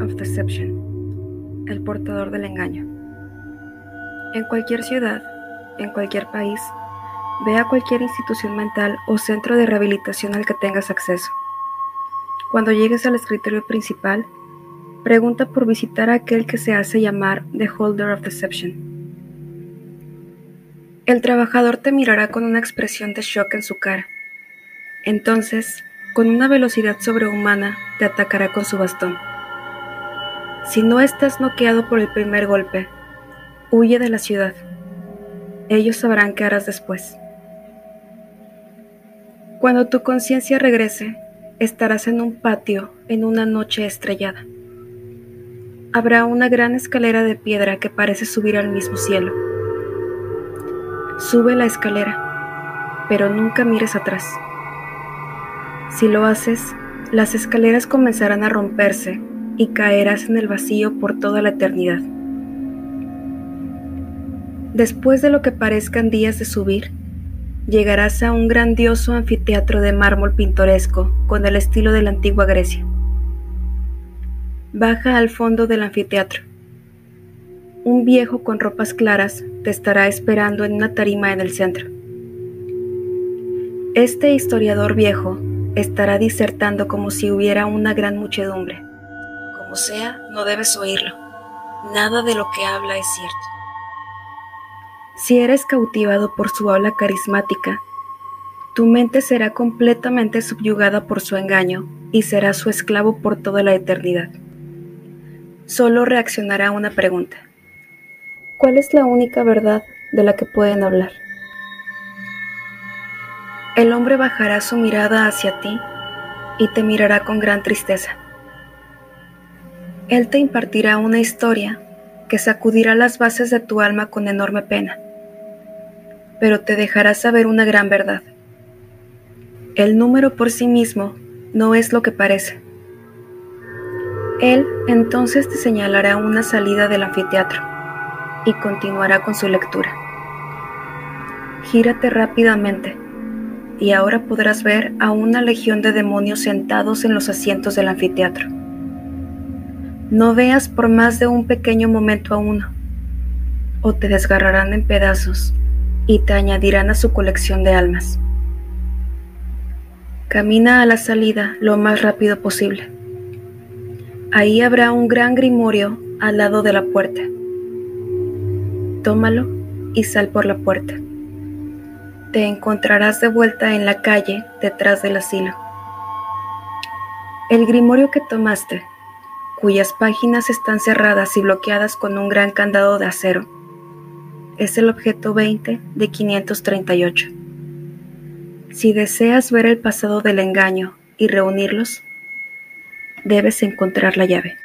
of Deception, el portador del engaño. En cualquier ciudad, en cualquier país, ve a cualquier institución mental o centro de rehabilitación al que tengas acceso. Cuando llegues al escritorio principal, pregunta por visitar a aquel que se hace llamar The Holder of Deception. El trabajador te mirará con una expresión de shock en su cara. Entonces, con una velocidad sobrehumana, te atacará con su bastón. Si no estás noqueado por el primer golpe, huye de la ciudad. Ellos sabrán qué harás después. Cuando tu conciencia regrese, estarás en un patio en una noche estrellada. Habrá una gran escalera de piedra que parece subir al mismo cielo. Sube la escalera, pero nunca mires atrás. Si lo haces, las escaleras comenzarán a romperse y caerás en el vacío por toda la eternidad. Después de lo que parezcan días de subir, llegarás a un grandioso anfiteatro de mármol pintoresco con el estilo de la antigua Grecia. Baja al fondo del anfiteatro. Un viejo con ropas claras te estará esperando en una tarima en el centro. Este historiador viejo estará disertando como si hubiera una gran muchedumbre. Como sea, no debes oírlo. Nada de lo que habla es cierto. Si eres cautivado por su habla carismática, tu mente será completamente subyugada por su engaño y será su esclavo por toda la eternidad. Solo reaccionará a una pregunta. ¿Cuál es la única verdad de la que pueden hablar? El hombre bajará su mirada hacia ti y te mirará con gran tristeza. Él te impartirá una historia que sacudirá las bases de tu alma con enorme pena, pero te dejará saber una gran verdad. El número por sí mismo no es lo que parece. Él entonces te señalará una salida del anfiteatro y continuará con su lectura. Gírate rápidamente y ahora podrás ver a una legión de demonios sentados en los asientos del anfiteatro. No veas por más de un pequeño momento a uno, o te desgarrarán en pedazos y te añadirán a su colección de almas. Camina a la salida lo más rápido posible. Ahí habrá un gran grimorio al lado de la puerta. Tómalo y sal por la puerta te encontrarás de vuelta en la calle detrás del asilo. El grimorio que tomaste, cuyas páginas están cerradas y bloqueadas con un gran candado de acero, es el objeto 20 de 538. Si deseas ver el pasado del engaño y reunirlos, debes encontrar la llave.